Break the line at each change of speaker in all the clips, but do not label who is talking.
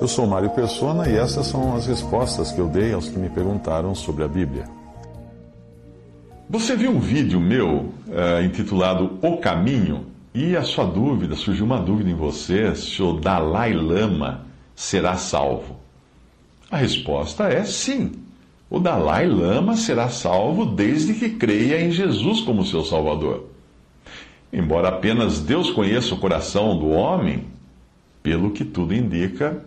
Eu sou Mário Persona e essas são as respostas que eu dei aos que me perguntaram sobre a Bíblia. Você viu um vídeo meu eh, intitulado O Caminho e a sua dúvida, surgiu uma dúvida em você se o Dalai Lama será salvo? A resposta é sim. O Dalai Lama será salvo desde que creia em Jesus como seu Salvador. Embora apenas Deus conheça o coração do homem, pelo que tudo indica,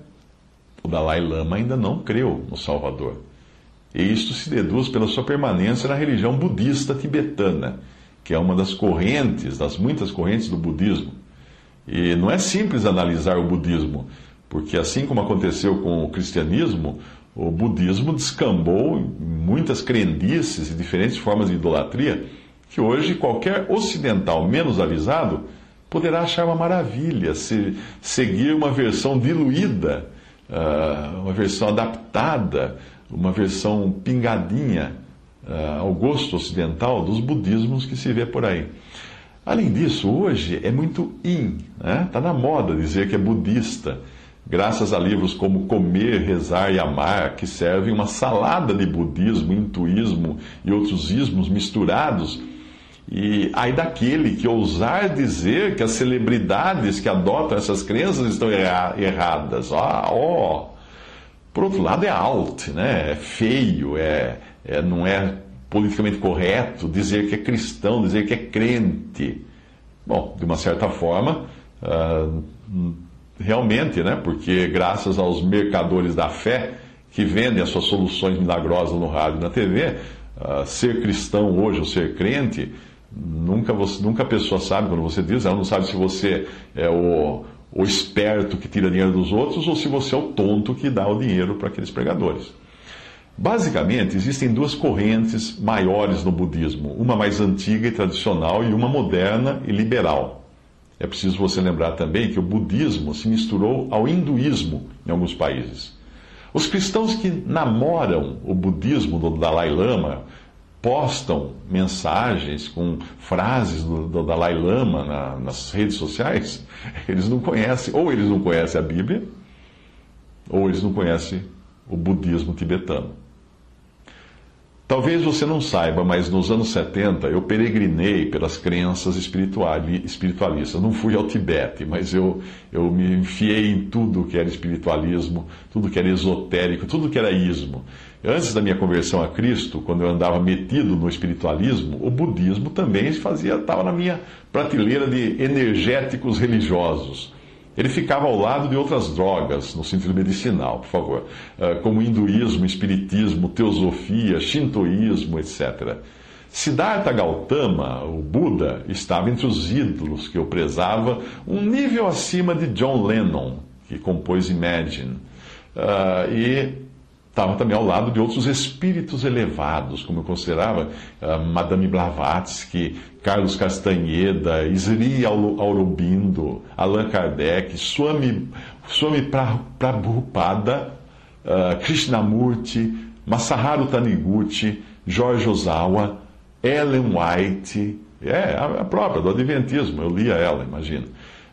o Dalai Lama ainda não creu no Salvador. E isto se deduz pela sua permanência na religião budista tibetana, que é uma das correntes, das muitas correntes do budismo. E não é simples analisar o budismo, porque assim como aconteceu com o cristianismo, o budismo descambou em muitas crendices e diferentes formas de idolatria que hoje qualquer ocidental menos avisado poderá achar uma maravilha se seguir uma versão diluída, uh, uma versão adaptada, uma versão pingadinha uh, ao gosto ocidental dos budismos que se vê por aí. Além disso, hoje é muito in, está né? Tá na moda dizer que é budista graças a livros como Comer, Rezar e Amar, que servem uma salada de budismo, hinduísmo e outros ismos misturados. E aí daquele que ousar dizer que as celebridades que adotam essas crenças estão erra erradas. Ah, ó. Por outro lado, é alt, né? é feio, é, é, não é politicamente correto dizer que é cristão, dizer que é crente. Bom, de uma certa forma, uh, realmente, né? Porque graças aos mercadores da fé que vendem as suas soluções milagrosas no rádio e na TV, uh, ah, ser cristão hoje ou ser crente, nunca, você, nunca a pessoa sabe quando você diz, ela não sabe se você é o, o esperto que tira dinheiro dos outros ou se você é o tonto que dá o dinheiro para aqueles pregadores. Basicamente, existem duas correntes maiores no budismo, uma mais antiga e tradicional e uma moderna e liberal. É preciso você lembrar também que o budismo se misturou ao hinduísmo em alguns países. Os cristãos que namoram o budismo do Dalai Lama postam mensagens com frases do, do Dalai Lama na, nas redes sociais, eles não conhecem, ou eles não conhecem a Bíblia, ou eles não conhecem o budismo tibetano. Talvez você não saiba, mas nos anos 70 eu peregrinei pelas crenças espiritualistas. Não fui ao Tibete, mas eu, eu me enfiei em tudo que era espiritualismo, tudo que era esotérico, tudo que era ismo. Antes da minha conversão a Cristo, quando eu andava metido no espiritualismo, o budismo também fazia, estava na minha prateleira de energéticos religiosos. Ele ficava ao lado de outras drogas, no sentido medicinal, por favor, ah, como hinduísmo, espiritismo, teosofia, shintoísmo, etc. Siddhartha Gautama, o Buda, estava entre os ídolos que eu prezava, um nível acima de John Lennon, que compôs Imagine. Uh, e estava também ao lado de outros espíritos elevados, como eu considerava uh, Madame Blavatsky, Carlos Castanheda, Sri Aurobindo, Allan Kardec, Swami, Swami Prabhupada, uh, Krishnamurti, Masaharu Taniguchi, George Ozawa, Ellen White, é a própria do Adventismo, eu lia ela, imagina.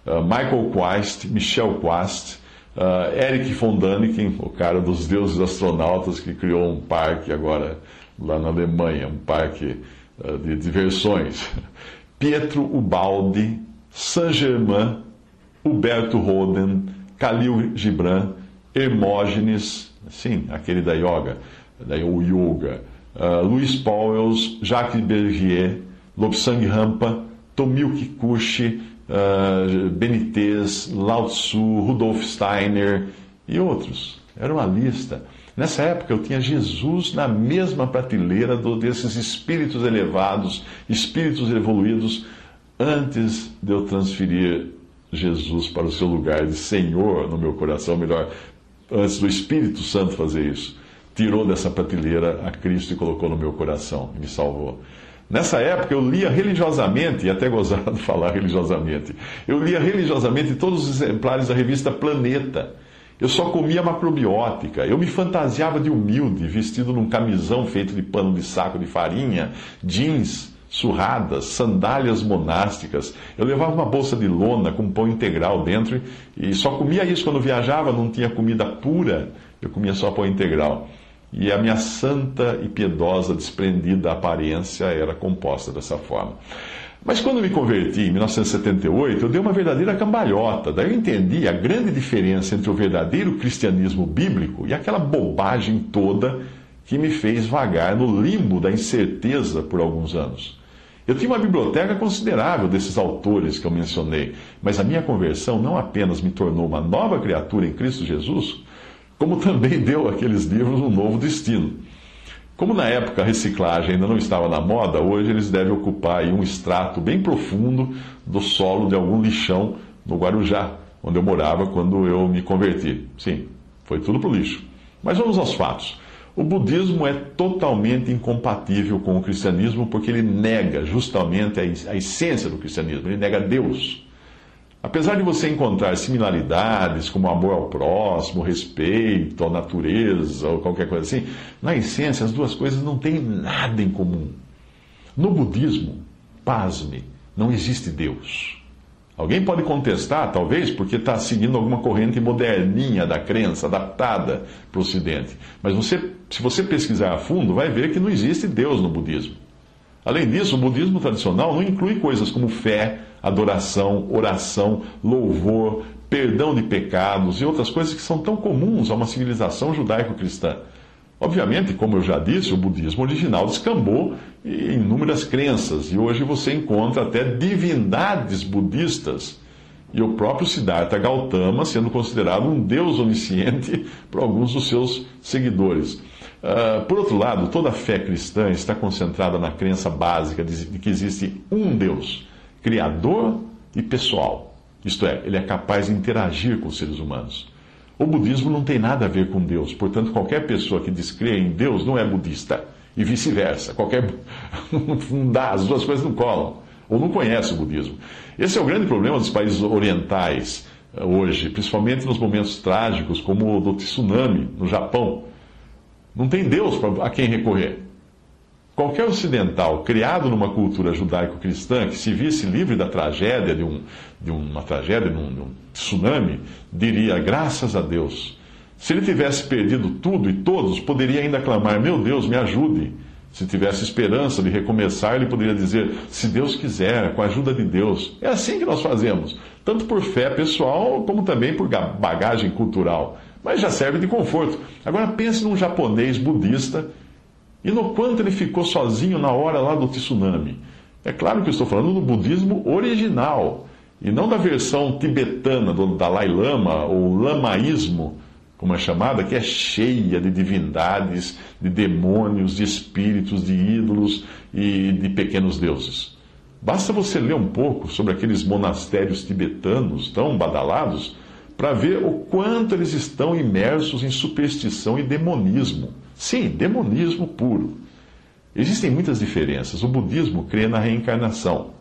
Uh, Michael Quast, Michel Quast, Uh, Eric von Däniken, o cara dos deuses astronautas que criou um parque agora lá na Alemanha, um parque uh, de diversões. Pietro Ubaldi, Saint-Germain, Huberto Roden, Khalil Gibran, Hermógenes, sim, aquele da yoga, da o yoga, uh, Luiz Pauwels, Jacques Bergier, Lobsang Rampa, Tomil Kikuchi, uh, Benitez, Lao Tzu, Rudolf Steiner e outros. Era uma lista. Nessa época eu tinha Jesus na mesma prateleira do, desses espíritos elevados, espíritos evoluídos, antes de eu transferir Jesus para o seu lugar de Senhor no meu coração, melhor, antes do Espírito Santo fazer isso, tirou dessa prateleira a Cristo e colocou no meu coração me salvou. Nessa época eu lia religiosamente, e até gozado de falar religiosamente, eu lia religiosamente todos os exemplares da revista Planeta. Eu só comia macrobiótica. Eu me fantasiava de humilde, vestido num camisão feito de pano de saco de farinha, jeans, surradas, sandálias monásticas. Eu levava uma bolsa de lona com pão integral dentro e só comia isso quando viajava, não tinha comida pura, eu comia só pão integral. E a minha santa e piedosa, desprendida aparência era composta dessa forma. Mas quando me converti em 1978, eu dei uma verdadeira cambalhota. Daí eu entendi a grande diferença entre o verdadeiro cristianismo bíblico e aquela bobagem toda que me fez vagar no limbo da incerteza por alguns anos. Eu tinha uma biblioteca considerável desses autores que eu mencionei, mas a minha conversão não apenas me tornou uma nova criatura em Cristo Jesus, como também deu àqueles livros um novo destino. Como na época a reciclagem ainda não estava na moda, hoje eles devem ocupar um extrato bem profundo do solo de algum lixão no Guarujá, onde eu morava quando eu me converti. Sim, foi tudo para o lixo. Mas vamos aos fatos. O budismo é totalmente incompatível com o cristianismo porque ele nega justamente a essência do cristianismo, ele nega Deus. Apesar de você encontrar similaridades, como amor ao próximo, respeito à natureza ou qualquer coisa assim, na essência as duas coisas não têm nada em comum. No budismo, pasme, não existe Deus. Alguém pode contestar, talvez, porque está seguindo alguma corrente moderninha da crença, adaptada para o Ocidente. Mas você, se você pesquisar a fundo, vai ver que não existe Deus no budismo. Além disso, o budismo tradicional não inclui coisas como fé, adoração, oração, louvor, perdão de pecados e outras coisas que são tão comuns a uma civilização judaico-cristã. Obviamente, como eu já disse, o budismo original descambou em inúmeras crenças e hoje você encontra até divindades budistas e o próprio Siddhartha Gautama sendo considerado um deus onisciente por alguns dos seus seguidores. Uh, por outro lado, toda a fé cristã está concentrada na crença básica de que existe um Deus criador e pessoal. Isto é, ele é capaz de interagir com os seres humanos. O budismo não tem nada a ver com Deus, portanto, qualquer pessoa que descrê em Deus não é budista, e vice-versa. Qualquer. não dá, as duas coisas não colam, ou não conhece o budismo. Esse é o grande problema dos países orientais eh, hoje, principalmente nos momentos trágicos, como o do tsunami no Japão. Não tem Deus a quem recorrer. Qualquer ocidental criado numa cultura judaico-cristã que se visse livre da tragédia, de, um, de uma tragédia, de um, de um tsunami, diria: graças a Deus. Se ele tivesse perdido tudo e todos, poderia ainda clamar: Meu Deus, me ajude. Se tivesse esperança de recomeçar, ele poderia dizer: Se Deus quiser, com a ajuda de Deus. É assim que nós fazemos, tanto por fé pessoal, como também por bagagem cultural. Mas já serve de conforto. Agora pense num japonês budista e no quanto ele ficou sozinho na hora lá do tsunami. É claro que eu estou falando do budismo original, e não da versão tibetana do Dalai Lama, ou lamaísmo, como é chamada, que é cheia de divindades, de demônios, de espíritos, de ídolos e de pequenos deuses. Basta você ler um pouco sobre aqueles monastérios tibetanos tão badalados para ver o quanto eles estão imersos em superstição e demonismo. Sim, demonismo puro. Existem muitas diferenças. O budismo crê na reencarnação.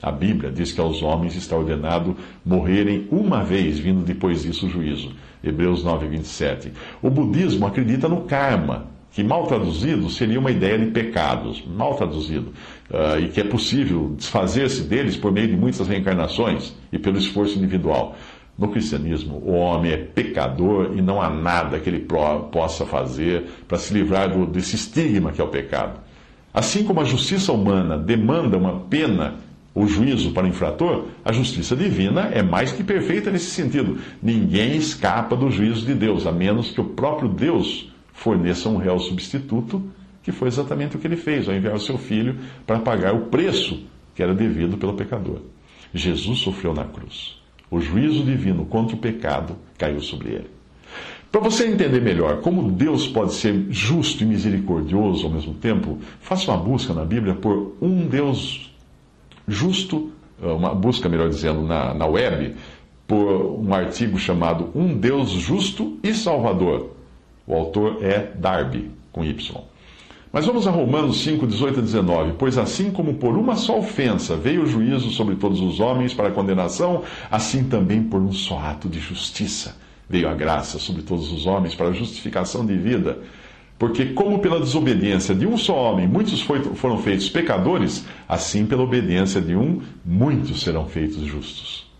A Bíblia diz que aos homens está ordenado morrerem uma vez, vindo depois disso o juízo. Hebreus 9, 27. O budismo acredita no karma, que mal traduzido seria uma ideia de pecados, mal traduzido, uh, e que é possível desfazer-se deles por meio de muitas reencarnações e pelo esforço individual. No cristianismo, o homem é pecador e não há nada que ele possa fazer para se livrar desse estigma que é o pecado. Assim como a justiça humana demanda uma pena ou juízo para o infrator, a justiça divina é mais que perfeita nesse sentido. Ninguém escapa do juízo de Deus, a menos que o próprio Deus forneça um réu substituto, que foi exatamente o que ele fez, ao enviar o seu filho para pagar o preço que era devido pelo pecador. Jesus sofreu na cruz. O juízo divino contra o pecado caiu sobre ele. Para você entender melhor como Deus pode ser justo e misericordioso ao mesmo tempo, faça uma busca na Bíblia por um Deus justo uma busca, melhor dizendo, na, na web, por um artigo chamado Um Deus Justo e Salvador. O autor é Darby, com Y. Mas vamos a Romanos 5, 18 a 19. Pois assim como por uma só ofensa veio o juízo sobre todos os homens para condenação, assim também por um só ato de justiça veio a graça sobre todos os homens para a justificação de vida. Porque, como pela desobediência de um só homem muitos foram feitos pecadores, assim pela obediência de um, muitos serão feitos justos.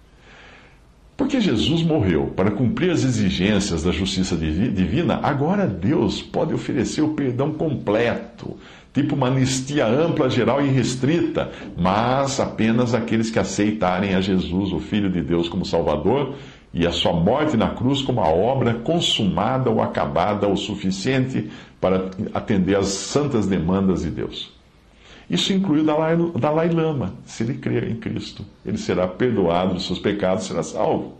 Porque Jesus morreu para cumprir as exigências da justiça divina, agora Deus pode oferecer o perdão completo, tipo uma anistia ampla, geral e restrita, mas apenas aqueles que aceitarem a Jesus, o Filho de Deus, como Salvador e a sua morte na cruz como a obra consumada ou acabada o suficiente para atender às santas demandas de Deus. Isso inclui o Dalai, Dalai Lama. Se ele crer em Cristo, ele será perdoado dos seus pecados, será salvo.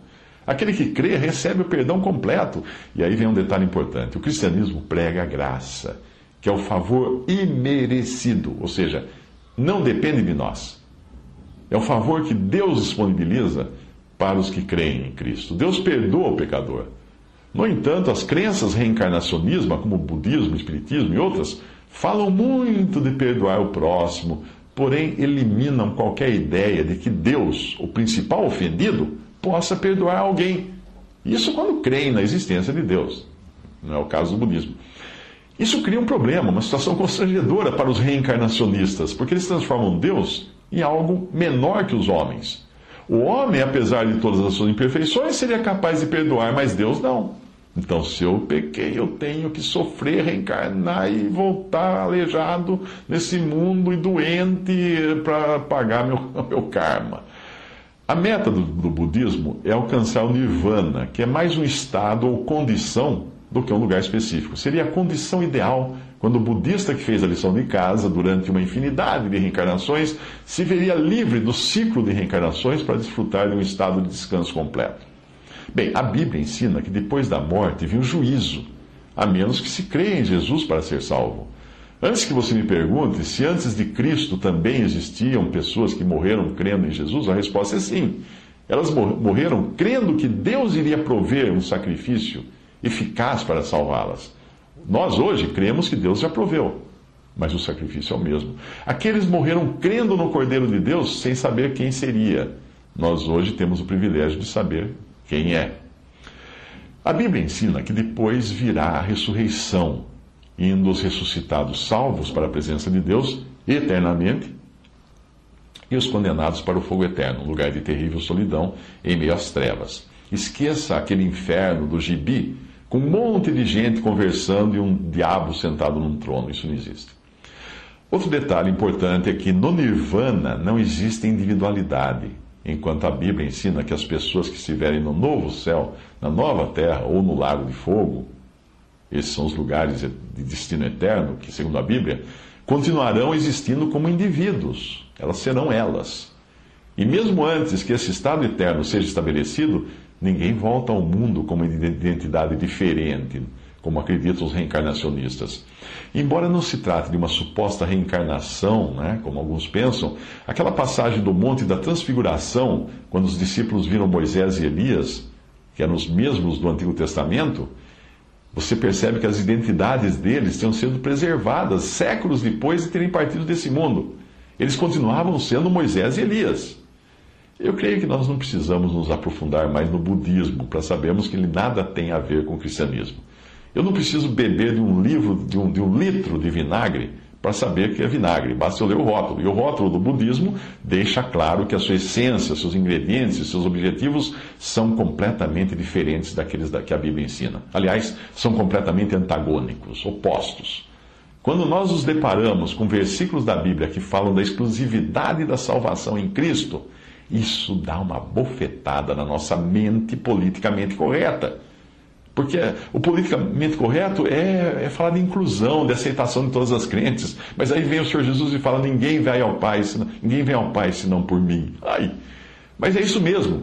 Aquele que crê recebe o perdão completo. E aí vem um detalhe importante: o cristianismo prega a graça, que é o favor imerecido, ou seja, não depende de nós. É o favor que Deus disponibiliza para os que creem em Cristo. Deus perdoa o pecador. No entanto, as crenças reencarnacionismo, como o budismo, o espiritismo e outras, falam muito de perdoar o próximo, porém eliminam qualquer ideia de que Deus, o principal ofendido, possa perdoar alguém. Isso quando creem na existência de Deus. Não é o caso do budismo. Isso cria um problema, uma situação constrangedora para os reencarnacionistas, porque eles transformam Deus em algo menor que os homens. O homem, apesar de todas as suas imperfeições, seria capaz de perdoar, mas Deus não. Então, se eu pequei, eu tenho que sofrer, reencarnar e voltar aleijado nesse mundo e doente para pagar meu, meu karma. A meta do, do, budismo é alcançar o nirvana, que é mais um estado ou condição do que um lugar específico. Seria a condição ideal quando o budista que fez a lição de casa durante uma infinidade de reencarnações se veria livre do ciclo de reencarnações para desfrutar de um estado de descanso completo. Bem, a Bíblia ensina que depois da morte vem o juízo, a menos que se creia em Jesus para ser salvo. Antes que você me pergunte se antes de Cristo também existiam pessoas que morreram crendo em Jesus, a resposta é sim. Elas morreram crendo que Deus iria prover um sacrifício eficaz para salvá-las. Nós hoje cremos que Deus já proveu, mas o sacrifício é o mesmo. Aqueles morreram crendo no Cordeiro de Deus sem saber quem seria. Nós hoje temos o privilégio de saber quem é. A Bíblia ensina que depois virá a ressurreição, indo os ressuscitados salvos para a presença de Deus eternamente e os condenados para o fogo eterno, um lugar de terrível solidão em meio às trevas. Esqueça aquele inferno do gibi com um monte de gente conversando e um diabo sentado num trono. Isso não existe. Outro detalhe importante é que no Nirvana não existe individualidade, enquanto a Bíblia ensina que as pessoas que estiverem no novo céu, na nova terra ou no lago de fogo, esses são os lugares de destino eterno, que segundo a Bíblia, continuarão existindo como indivíduos. Elas serão elas. E mesmo antes que esse estado eterno seja estabelecido, Ninguém volta ao mundo com uma identidade diferente, como acreditam os reencarnacionistas. Embora não se trate de uma suposta reencarnação, né, como alguns pensam, aquela passagem do Monte da Transfiguração, quando os discípulos viram Moisés e Elias, que eram os mesmos do Antigo Testamento, você percebe que as identidades deles tinham sido preservadas séculos depois de terem partido desse mundo. Eles continuavam sendo Moisés e Elias. Eu creio que nós não precisamos nos aprofundar mais no budismo para sabermos que ele nada tem a ver com o cristianismo. Eu não preciso beber de um livro, de um, de um litro de vinagre para saber que é vinagre, basta eu ler o rótulo. E o rótulo do budismo deixa claro que a sua essência, seus ingredientes, seus objetivos são completamente diferentes daqueles que a Bíblia ensina. Aliás, são completamente antagônicos, opostos. Quando nós nos deparamos com versículos da Bíblia que falam da exclusividade da salvação em Cristo, isso dá uma bofetada na nossa mente politicamente correta. Porque o politicamente correto é, é, falar de inclusão, de aceitação de todas as crentes. Mas aí vem o Senhor Jesus e fala: ninguém vai ao Pai, senão, ninguém vem ao Pai senão por mim. Ai, mas é isso mesmo.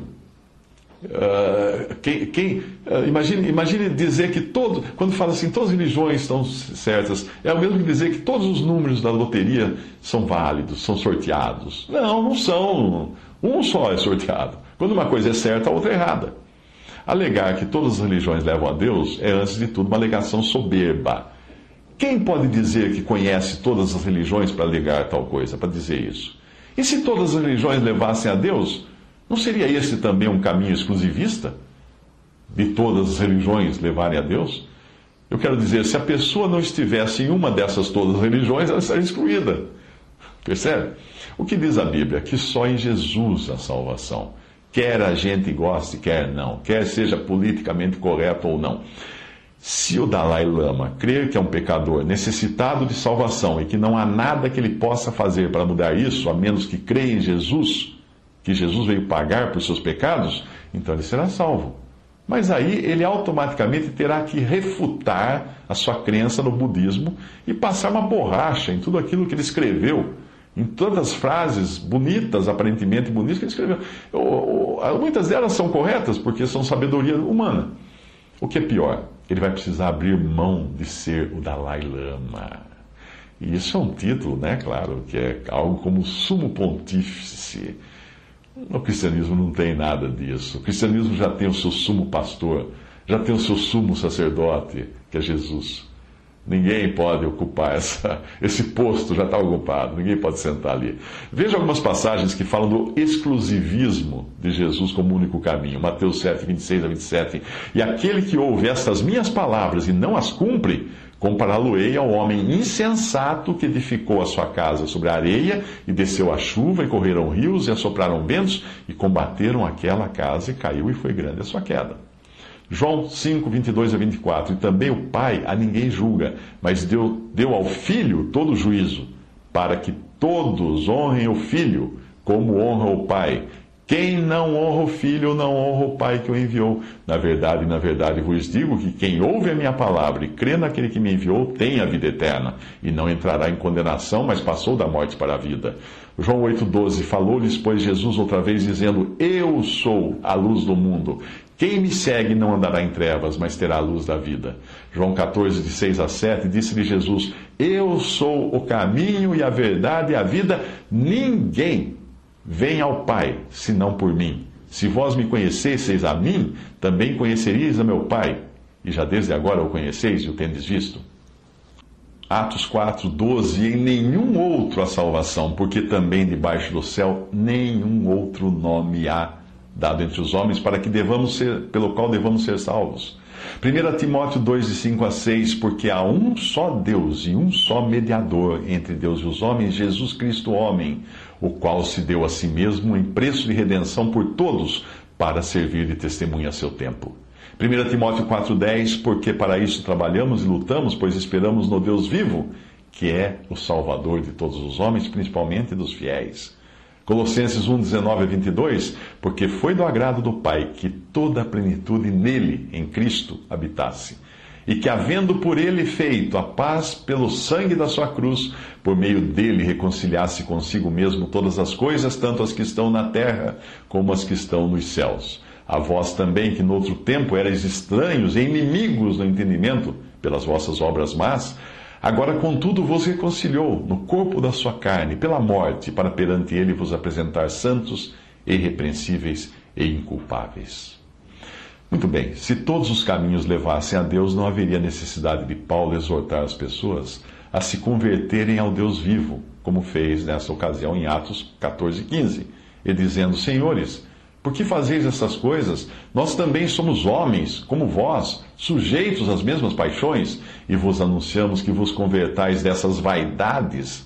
Uh, quem, quem uh, imagine, imagine dizer que todo, quando fala assim, todas as religiões estão certas, é o mesmo que dizer que todos os números da loteria são válidos, são sorteados. Não, não são. Um só é sorteado. Quando uma coisa é certa, a outra é errada. Alegar que todas as religiões levam a Deus é, antes de tudo, uma alegação soberba. Quem pode dizer que conhece todas as religiões para alegar tal coisa, para dizer isso? E se todas as religiões levassem a Deus, não seria esse também um caminho exclusivista? De todas as religiões levarem a Deus? Eu quero dizer, se a pessoa não estivesse em uma dessas todas as religiões, ela estaria excluída. Percebe? O que diz a Bíblia? Que só em Jesus a salvação. Quer a gente goste, quer não. Quer seja politicamente correto ou não. Se o Dalai Lama crer que é um pecador necessitado de salvação e que não há nada que ele possa fazer para mudar isso, a menos que creia em Jesus, que Jesus veio pagar por seus pecados, então ele será salvo. Mas aí ele automaticamente terá que refutar a sua crença no budismo e passar uma borracha em tudo aquilo que ele escreveu em todas as frases bonitas, aparentemente bonitas, que ele escreveu. Muitas delas são corretas, porque são sabedoria humana. O que é pior, ele vai precisar abrir mão de ser o Dalai Lama. E isso é um título, né, claro, que é algo como sumo pontífice. No cristianismo não tem nada disso. O cristianismo já tem o seu sumo pastor, já tem o seu sumo sacerdote, que é Jesus. Ninguém pode ocupar essa, esse posto, já está ocupado, ninguém pode sentar ali. Veja algumas passagens que falam do exclusivismo de Jesus como único caminho. Mateus 7, 26 a 27. E aquele que ouve estas minhas palavras e não as cumpre, compará-lo-ei ao homem insensato que edificou a sua casa sobre a areia, e desceu a chuva, e correram rios, e assopraram ventos, e combateram aquela casa, e caiu, e foi grande a sua queda. João 5, 22 a 24. E também o Pai a ninguém julga, mas deu, deu ao Filho todo o juízo, para que todos honrem o Filho, como honra o Pai. Quem não honra o Filho, não honra o Pai que o enviou. Na verdade, na verdade vos digo que quem ouve a minha palavra e crê naquele que me enviou, tem a vida eterna, e não entrará em condenação, mas passou da morte para a vida. João 8,12 Falou-lhes, pois, Jesus outra vez, dizendo: Eu sou a luz do mundo. Quem me segue não andará em trevas, mas terá a luz da vida. João 14, de 6 a 7, disse-lhe Jesus: Eu sou o caminho e a verdade e a vida. Ninguém vem ao Pai senão por mim. Se vós me conhecesseis a mim, também conheceríeis a meu Pai. E já desde agora o conheceis e o tendes visto. Atos 4, 12: Em nenhum outro há salvação, porque também debaixo do céu nenhum outro nome há dado entre os homens, para que devamos ser, pelo qual devamos ser salvos. 1 Timóteo 2, de 5 a 6, porque há um só Deus e um só mediador entre Deus e os homens, Jesus Cristo, homem, o qual se deu a si mesmo em preço de redenção por todos, para servir de testemunha a seu tempo. 1 Timóteo 4,10, porque para isso trabalhamos e lutamos, pois esperamos no Deus vivo, que é o Salvador de todos os homens, principalmente dos fiéis. Colossenses 1, 19 a 22, porque foi do agrado do Pai que toda a plenitude nele, em Cristo, habitasse. E que, havendo por ele feito a paz pelo sangue da sua cruz, por meio dele reconciliasse consigo mesmo todas as coisas, tanto as que estão na terra como as que estão nos céus. A vós também, que no outro tempo erais estranhos e inimigos no entendimento, pelas vossas obras más, Agora, contudo, vos reconciliou no corpo da sua carne, pela morte, para perante ele vos apresentar santos, irrepreensíveis e inculpáveis. Muito bem, se todos os caminhos levassem a Deus, não haveria necessidade de Paulo exortar as pessoas a se converterem ao Deus vivo, como fez nessa ocasião em Atos 14, 15, e dizendo: Senhores, por que fazeis essas coisas? Nós também somos homens, como vós, sujeitos às mesmas paixões, e vos anunciamos que vos convertais dessas vaidades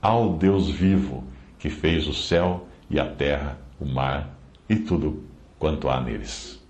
ao Deus vivo, que fez o céu e a terra, o mar e tudo quanto há neles.